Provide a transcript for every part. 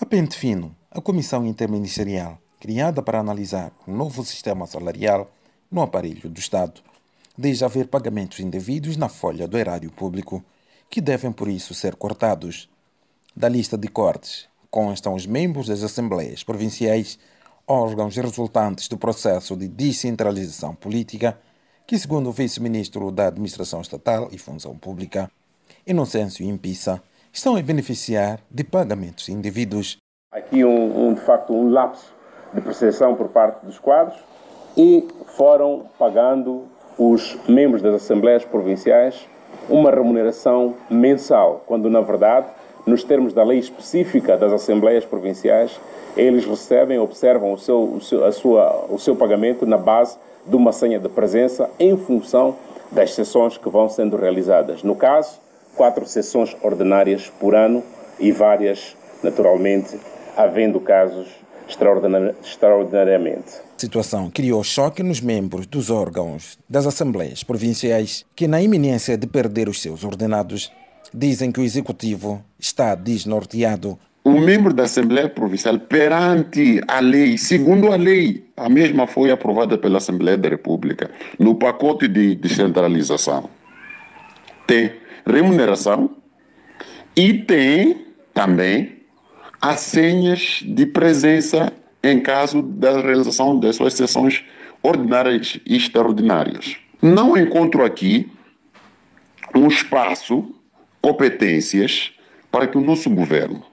A pente fino, a Comissão Interministerial, criada para analisar o novo sistema salarial no aparelho do Estado, diz haver pagamentos indevidos na folha do erário público, que devem por isso ser cortados. Da lista de cortes constam os membros das Assembleias Provinciais, órgãos resultantes do processo de descentralização política, que, segundo o vice-ministro da Administração Estatal e Função Pública, Inocêncio Impissa, estão a beneficiar de pagamentos indevidos. Aqui, um, um, de facto, um lapso de percepção por parte dos quadros e foram pagando os membros das Assembleias Provinciais uma remuneração mensal, quando, na verdade, nos termos da lei específica das Assembleias Provinciais, eles recebem, observam o seu, o seu, a sua, o seu pagamento na base de uma senha de presença em função das sessões que vão sendo realizadas. No caso, quatro sessões ordinárias por ano e várias, naturalmente, havendo casos extraordinariamente. A situação criou choque nos membros dos órgãos das Assembleias Provinciais que, na iminência de perder os seus ordenados, dizem que o Executivo está desnorteado. O membro da Assembleia Provincial, perante a lei, segundo a lei, a mesma foi aprovada pela Assembleia da República, no pacote de descentralização, tem remuneração e tem também as senhas de presença em caso da realização das suas sessões ordinárias e extraordinárias. Não encontro aqui um espaço, competências para que o nosso governo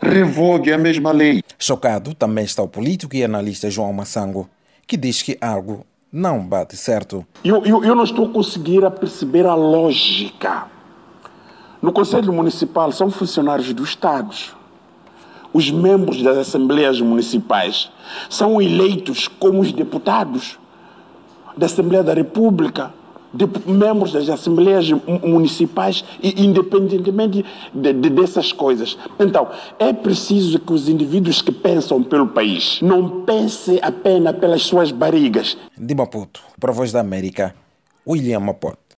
revogue a mesma lei. Chocado também está o político e analista João Massango, que diz que algo não bate certo. Eu, eu, eu não estou conseguindo perceber a lógica. No Conselho Municipal são funcionários do Estado. Os membros das Assembleias Municipais são eleitos como os deputados da Assembleia da República, de membros das Assembleias Municipais, independentemente de, de, dessas coisas. Então, é preciso que os indivíduos que pensam pelo país não pensem apenas pelas suas barrigas. De Maputo, para a Voz da América, William Mapoto.